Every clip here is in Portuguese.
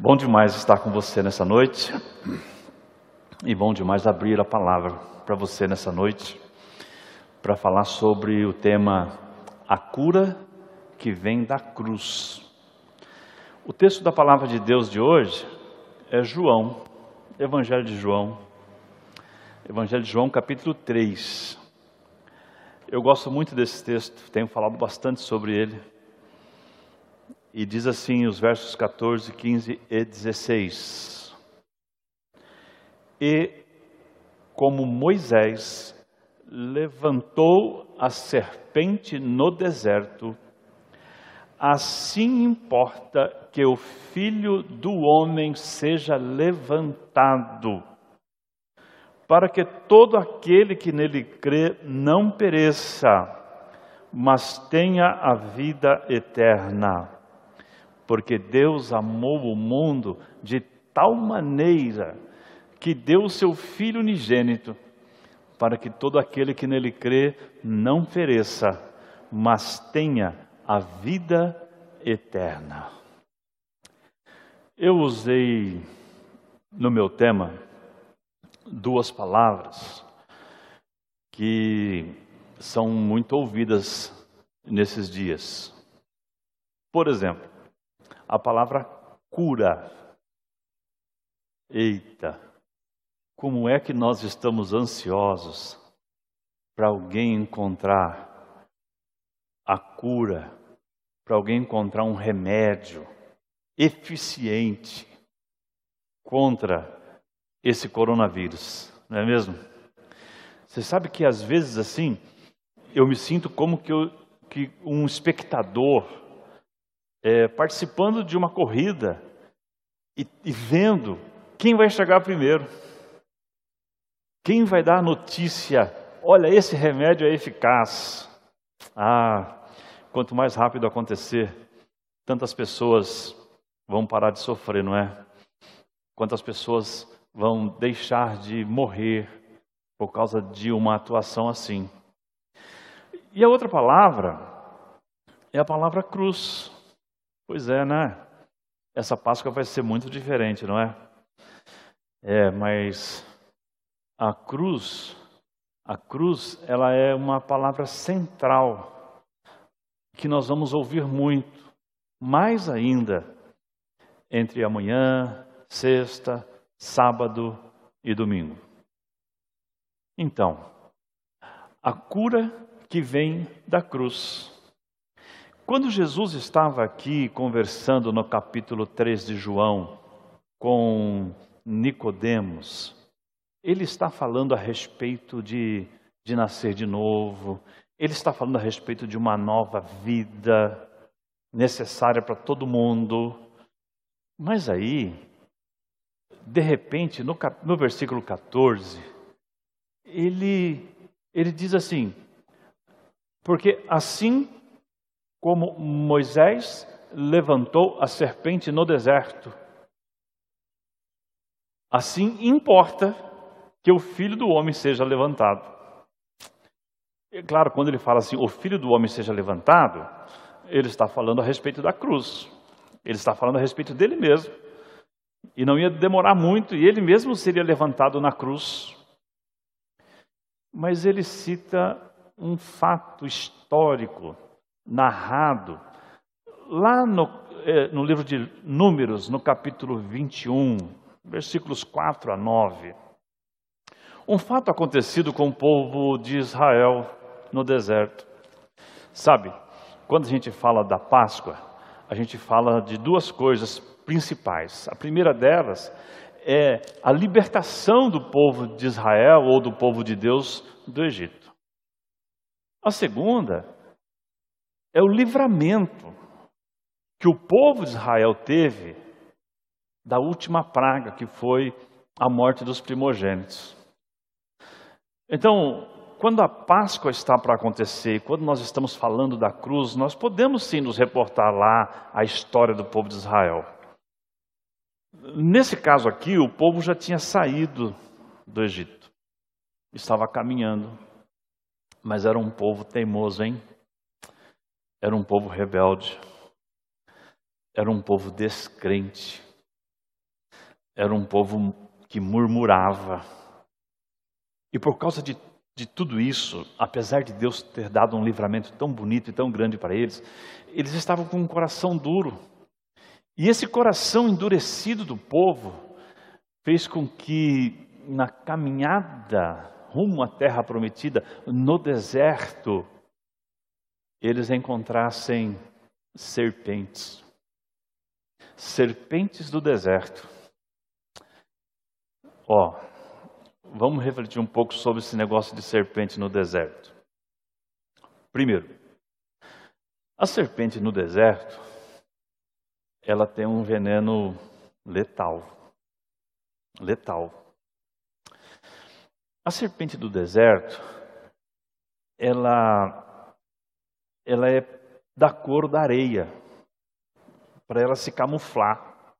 Bom demais estar com você nessa noite e bom demais abrir a palavra para você nessa noite para falar sobre o tema A cura que vem da cruz. O texto da palavra de Deus de hoje é João, Evangelho de João, Evangelho de João, capítulo 3. Eu gosto muito desse texto, tenho falado bastante sobre ele. E diz assim os versos 14, 15 e 16: E como Moisés levantou a serpente no deserto, assim importa que o filho do homem seja levantado, para que todo aquele que nele crê não pereça, mas tenha a vida eterna porque Deus amou o mundo de tal maneira que deu o seu Filho unigênito, para que todo aquele que nele crê não pereça, mas tenha a vida eterna. Eu usei no meu tema duas palavras que são muito ouvidas nesses dias. Por exemplo, a palavra cura. Eita, como é que nós estamos ansiosos para alguém encontrar a cura, para alguém encontrar um remédio eficiente contra esse coronavírus, não é mesmo? Você sabe que às vezes assim, eu me sinto como que, eu, que um espectador é, participando de uma corrida e, e vendo quem vai chegar primeiro. Quem vai dar notícia? Olha, esse remédio é eficaz. Ah, quanto mais rápido acontecer, tantas pessoas vão parar de sofrer, não é? Quantas pessoas vão deixar de morrer por causa de uma atuação assim. E a outra palavra é a palavra cruz. Pois é, né? Essa Páscoa vai ser muito diferente, não é? É, mas a cruz, a cruz, ela é uma palavra central que nós vamos ouvir muito, mais ainda entre amanhã, sexta, sábado e domingo. Então, a cura que vem da cruz. Quando Jesus estava aqui conversando no capítulo 3 de João com Nicodemos, ele está falando a respeito de, de nascer de novo, ele está falando a respeito de uma nova vida necessária para todo mundo. Mas aí, de repente, no, no versículo 14, ele, ele diz assim: Porque assim como Moisés levantou a serpente no deserto. Assim importa que o filho do homem seja levantado. É claro, quando ele fala assim, o filho do homem seja levantado, ele está falando a respeito da cruz. Ele está falando a respeito dele mesmo. E não ia demorar muito, e ele mesmo seria levantado na cruz. Mas ele cita um fato histórico narrado lá no, eh, no livro de Números, no capítulo 21, versículos 4 a 9. Um fato acontecido com o povo de Israel no deserto. Sabe, quando a gente fala da Páscoa, a gente fala de duas coisas principais. A primeira delas é a libertação do povo de Israel ou do povo de Deus do Egito. A segunda é o livramento que o povo de Israel teve da última praga, que foi a morte dos primogênitos. Então, quando a Páscoa está para acontecer, quando nós estamos falando da cruz, nós podemos sim nos reportar lá a história do povo de Israel. Nesse caso aqui, o povo já tinha saído do Egito, estava caminhando, mas era um povo teimoso, hein? Era um povo rebelde, era um povo descrente, era um povo que murmurava. E por causa de, de tudo isso, apesar de Deus ter dado um livramento tão bonito e tão grande para eles, eles estavam com um coração duro. E esse coração endurecido do povo fez com que, na caminhada rumo à terra prometida, no deserto, eles encontrassem serpentes. Serpentes do deserto. Ó, vamos refletir um pouco sobre esse negócio de serpente no deserto. Primeiro, a serpente no deserto, ela tem um veneno letal. Letal. A serpente do deserto, ela, ela é da cor da areia, para ela se camuflar.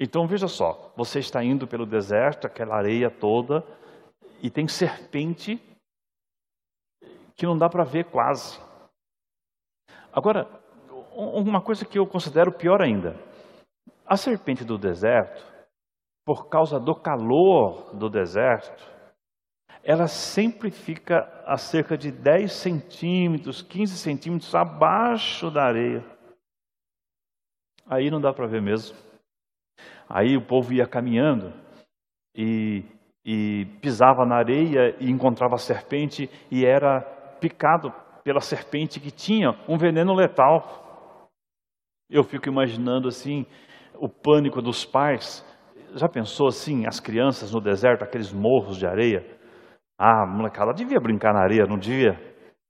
Então veja só, você está indo pelo deserto, aquela areia toda, e tem serpente que não dá para ver quase. Agora, uma coisa que eu considero pior ainda: a serpente do deserto, por causa do calor do deserto, ela sempre fica a cerca de 10 centímetros, 15 centímetros abaixo da areia. Aí não dá para ver mesmo. Aí o povo ia caminhando e, e pisava na areia e encontrava a serpente e era picado pela serpente que tinha um veneno letal. Eu fico imaginando assim o pânico dos pais. Já pensou assim, as crianças no deserto, aqueles morros de areia? Ah, molecada devia brincar na areia, não devia?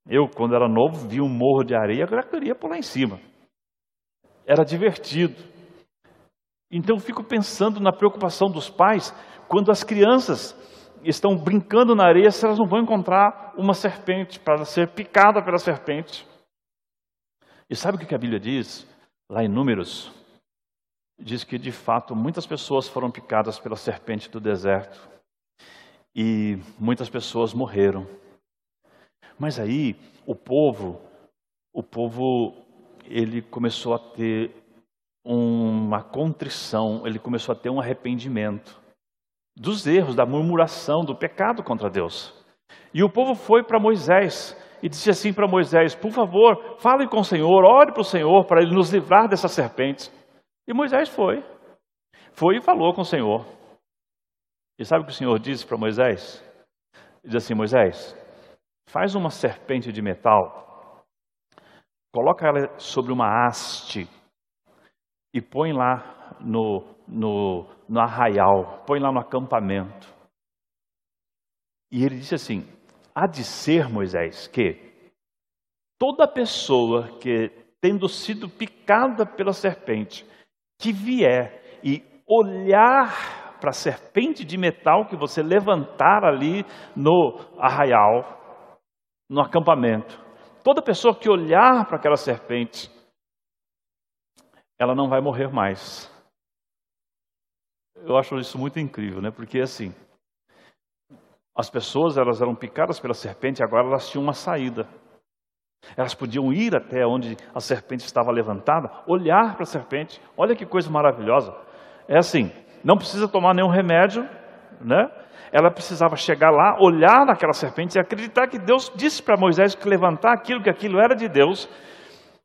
Eu, quando era novo, vi um morro de areia, eu queria pular em cima. Era divertido. Então eu fico pensando na preocupação dos pais quando as crianças estão brincando na areia se elas não vão encontrar uma serpente para ser picada pela serpente. E sabe o que a Bíblia diz? Lá em Números, diz que de fato muitas pessoas foram picadas pela serpente do deserto e muitas pessoas morreram. Mas aí o povo, o povo, ele começou a ter uma contrição, ele começou a ter um arrependimento dos erros, da murmuração, do pecado contra Deus. E o povo foi para Moisés e disse assim para Moisés: Por favor, fale com o Senhor, ore para o Senhor para ele nos livrar dessa serpente. E Moisés foi. Foi e falou com o Senhor. E sabe o que o Senhor disse para Moisés? Diz assim: Moisés, faz uma serpente de metal, coloca ela sobre uma haste e põe lá no, no, no arraial, põe lá no acampamento. E ele disse assim: há de ser, Moisés, que toda pessoa que, tendo sido picada pela serpente, que vier e olhar para a serpente de metal que você levantar ali no arraial, no acampamento, toda pessoa que olhar para aquela serpente, ela não vai morrer mais. Eu acho isso muito incrível, né? Porque assim, as pessoas elas eram picadas pela serpente, agora elas tinham uma saída. Elas podiam ir até onde a serpente estava levantada, olhar para a serpente. Olha que coisa maravilhosa. É assim, não precisa tomar nenhum remédio, né? Ela precisava chegar lá, olhar naquela serpente e acreditar que Deus disse para Moisés que levantar aquilo, que aquilo era de Deus.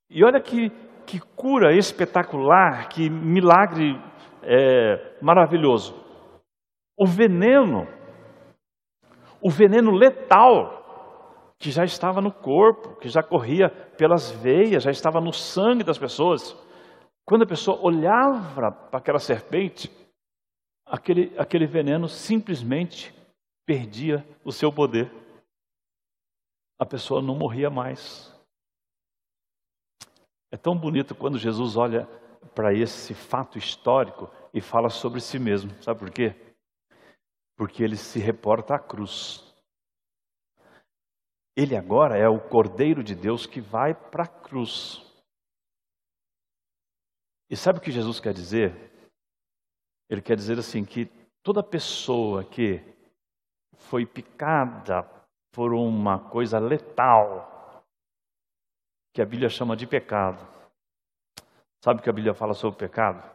E olha que, que cura espetacular, que milagre é, maravilhoso. O veneno, o veneno letal que já estava no corpo, que já corria pelas veias, já estava no sangue das pessoas. Quando a pessoa olhava para aquela serpente, aquele, aquele veneno simplesmente perdia o seu poder. A pessoa não morria mais. É tão bonito quando Jesus olha para esse fato histórico e fala sobre si mesmo. Sabe por quê? Porque ele se reporta à cruz. Ele agora é o Cordeiro de Deus que vai para a cruz. E sabe o que Jesus quer dizer? Ele quer dizer assim que toda pessoa que foi picada por uma coisa letal, que a Bíblia chama de pecado. Sabe o que a Bíblia fala sobre o pecado?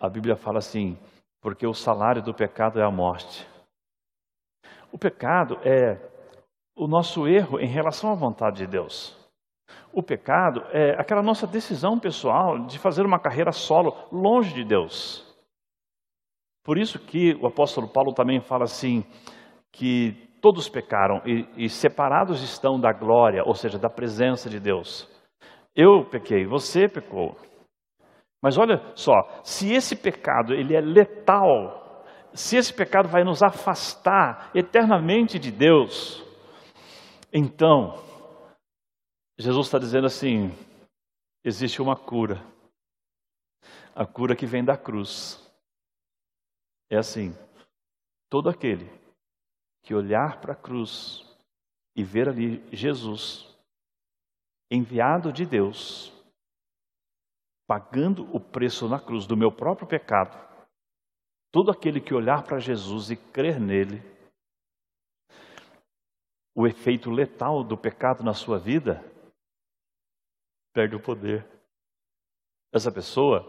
a Bíblia fala assim: porque o salário do pecado é a morte. O pecado é o nosso erro em relação à vontade de Deus. O pecado é aquela nossa decisão pessoal de fazer uma carreira solo longe de Deus. Por isso que o apóstolo Paulo também fala assim que todos pecaram e, e separados estão da glória, ou seja, da presença de Deus. Eu pequei, você pecou. Mas olha só, se esse pecado ele é letal, se esse pecado vai nos afastar eternamente de Deus, então Jesus está dizendo assim: existe uma cura, a cura que vem da cruz. É assim: todo aquele que olhar para a cruz e ver ali Jesus, enviado de Deus, pagando o preço na cruz do meu próprio pecado, todo aquele que olhar para Jesus e crer nele, o efeito letal do pecado na sua vida perde o poder. Essa pessoa,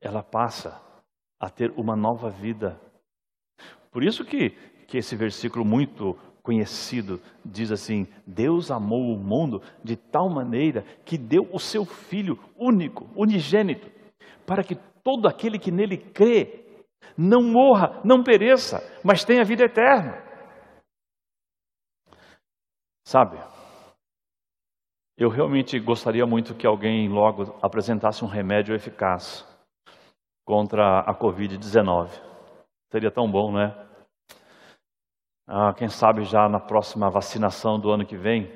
ela passa a ter uma nova vida. Por isso que, que esse versículo muito conhecido diz assim: Deus amou o mundo de tal maneira que deu o seu Filho único, unigênito, para que todo aquele que nele crê não morra, não pereça, mas tenha vida eterna. Sabe, eu realmente gostaria muito que alguém logo apresentasse um remédio eficaz contra a Covid-19. Seria tão bom, né? Ah, quem sabe já na próxima vacinação do ano que vem,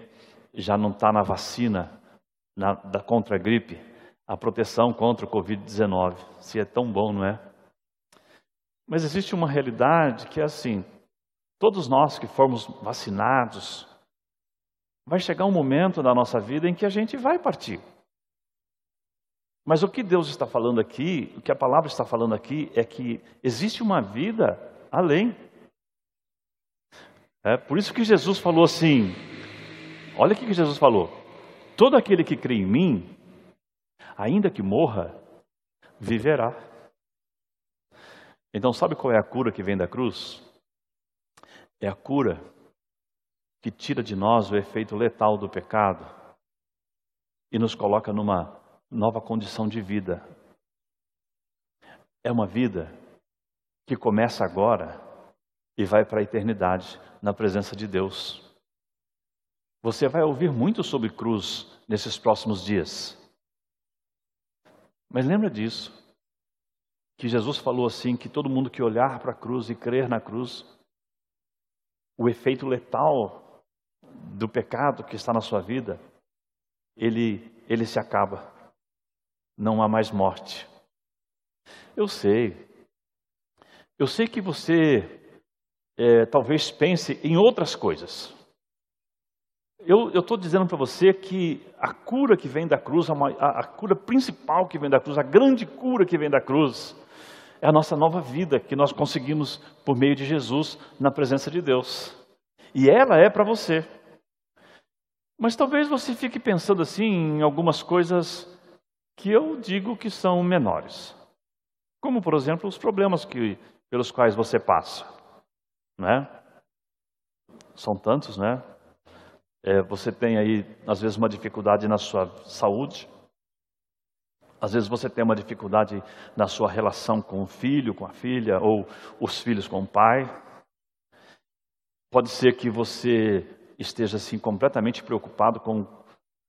já não está na vacina na, da contra a gripe, a proteção contra o Covid-19. Se é tão bom, não é? Mas existe uma realidade que é assim: todos nós que formos vacinados, vai chegar um momento na nossa vida em que a gente vai partir. Mas o que Deus está falando aqui, o que a palavra está falando aqui, é que existe uma vida além. É por isso que Jesus falou assim: olha o que Jesus falou. Todo aquele que crê em mim, ainda que morra, viverá. Então, sabe qual é a cura que vem da cruz? É a cura que tira de nós o efeito letal do pecado e nos coloca numa nova condição de vida. É uma vida que começa agora e vai para a eternidade na presença de Deus. Você vai ouvir muito sobre cruz nesses próximos dias. Mas lembra disso, que Jesus falou assim: que todo mundo que olhar para a cruz e crer na cruz, o efeito letal do pecado que está na sua vida, ele, ele se acaba. Não há mais morte. Eu sei. Eu sei que você é, talvez pense em outras coisas. Eu estou dizendo para você que a cura que vem da cruz, a, a, cura principal que vem da cruz, a grande cura que vem da cruz, é a nossa nova vida que nós conseguimos por meio de Jesus na presença de Deus. E ela é para você. Mas talvez você fique pensando assim em algumas coisas que eu digo que são menores. Como, por exemplo, os problemas que, pelos quais você passa. Né? São tantos, né? É, você tem aí, às vezes, uma dificuldade na sua saúde. Às vezes você tem uma dificuldade na sua relação com o filho, com a filha, ou os filhos com o pai. Pode ser que você esteja assim completamente preocupado com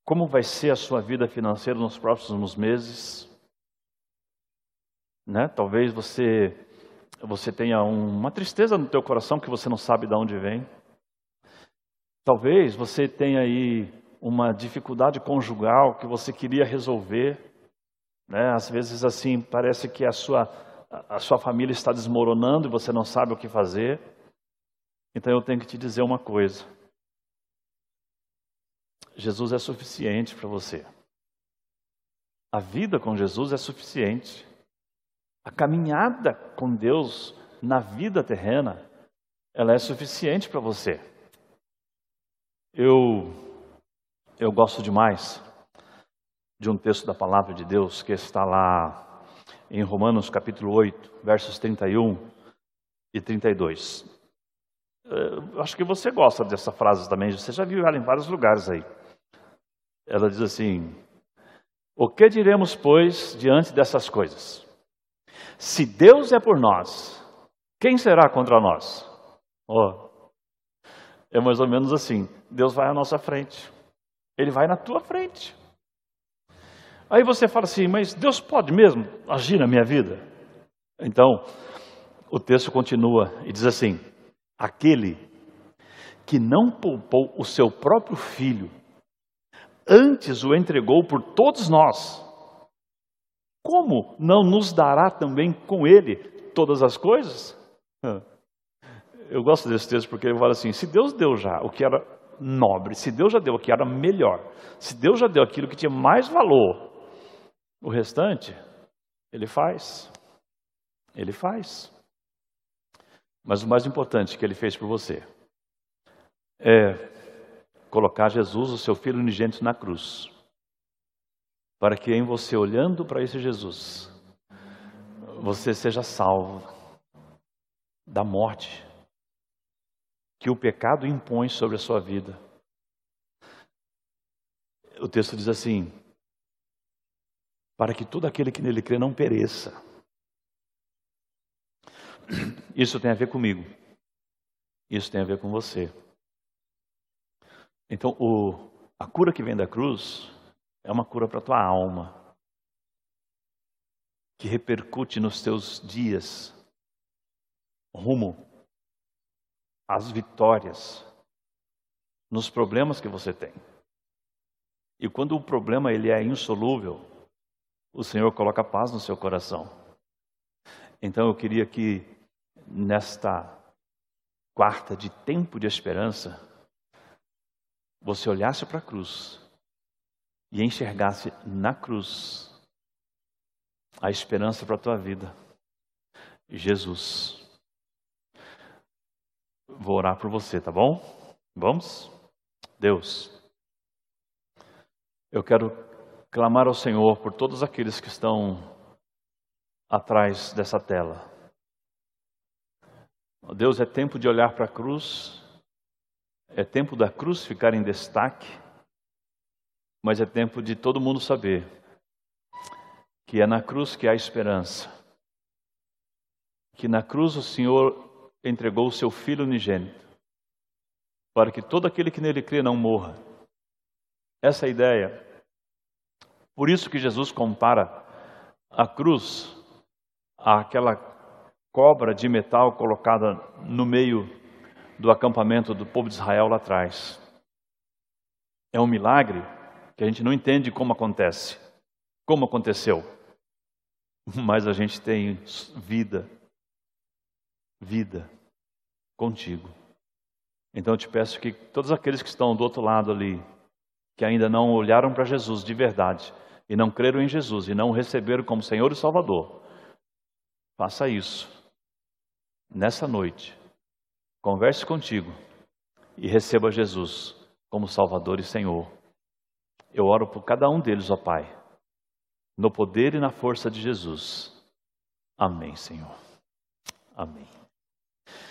como vai ser a sua vida financeira nos próximos meses. Né? Talvez você você tenha uma tristeza no teu coração que você não sabe de onde vem. Talvez você tenha aí uma dificuldade conjugal que você queria resolver. Né? Às vezes assim parece que a sua a sua família está desmoronando e você não sabe o que fazer. Então eu tenho que te dizer uma coisa. Jesus é suficiente para você. A vida com Jesus é suficiente. A caminhada com Deus na vida terrena, ela é suficiente para você. Eu eu gosto demais de um texto da palavra de Deus que está lá em Romanos capítulo 8, versos 31 e 32. Eu acho que você gosta dessa frase também, você já viu ela em vários lugares aí. Ela diz assim: O que diremos, pois, diante dessas coisas? Se Deus é por nós, quem será contra nós? Oh, é mais ou menos assim: Deus vai à nossa frente, Ele vai na tua frente. Aí você fala assim, mas Deus pode mesmo agir na minha vida? Então, o texto continua e diz assim: aquele que não poupou o seu próprio filho, antes o entregou por todos nós, como não nos dará também com ele todas as coisas? Eu gosto desse texto porque ele fala assim: se Deus deu já o que era nobre, se Deus já deu o que era melhor, se Deus já deu aquilo que tinha mais valor, o restante, ele faz. Ele faz. Mas o mais importante que ele fez por você é colocar Jesus, o seu filho unigênito, na cruz. Para que em você, olhando para esse Jesus, você seja salvo da morte que o pecado impõe sobre a sua vida. O texto diz assim: para que todo aquele que nele crê não pereça. Isso tem a ver comigo. Isso tem a ver com você. Então, o, a cura que vem da cruz é uma cura para a tua alma, que repercute nos teus dias, rumo às vitórias, nos problemas que você tem. E quando o problema ele é insolúvel, o Senhor coloca paz no seu coração. Então eu queria que nesta quarta de tempo de esperança, você olhasse para a cruz e enxergasse na cruz a esperança para a tua vida. Jesus. Vou orar por você, tá bom? Vamos? Deus, eu quero clamar ao Senhor por todos aqueles que estão atrás dessa tela. Deus, é tempo de olhar para a cruz, é tempo da cruz ficar em destaque, mas é tempo de todo mundo saber que é na cruz que há esperança, que na cruz o Senhor entregou o seu Filho unigênito, para que todo aquele que nele crê não morra. Essa é a ideia por isso que Jesus compara a cruz àquela cobra de metal colocada no meio do acampamento do povo de Israel lá atrás. É um milagre que a gente não entende como acontece, como aconteceu. Mas a gente tem vida, vida contigo. Então eu te peço que todos aqueles que estão do outro lado ali, que ainda não olharam para Jesus de verdade, e não creram em Jesus e não o receberam como Senhor e Salvador, faça isso nessa noite. Converse contigo e receba Jesus como Salvador e Senhor. Eu oro por cada um deles, ó Pai, no poder e na força de Jesus. Amém, Senhor. Amém.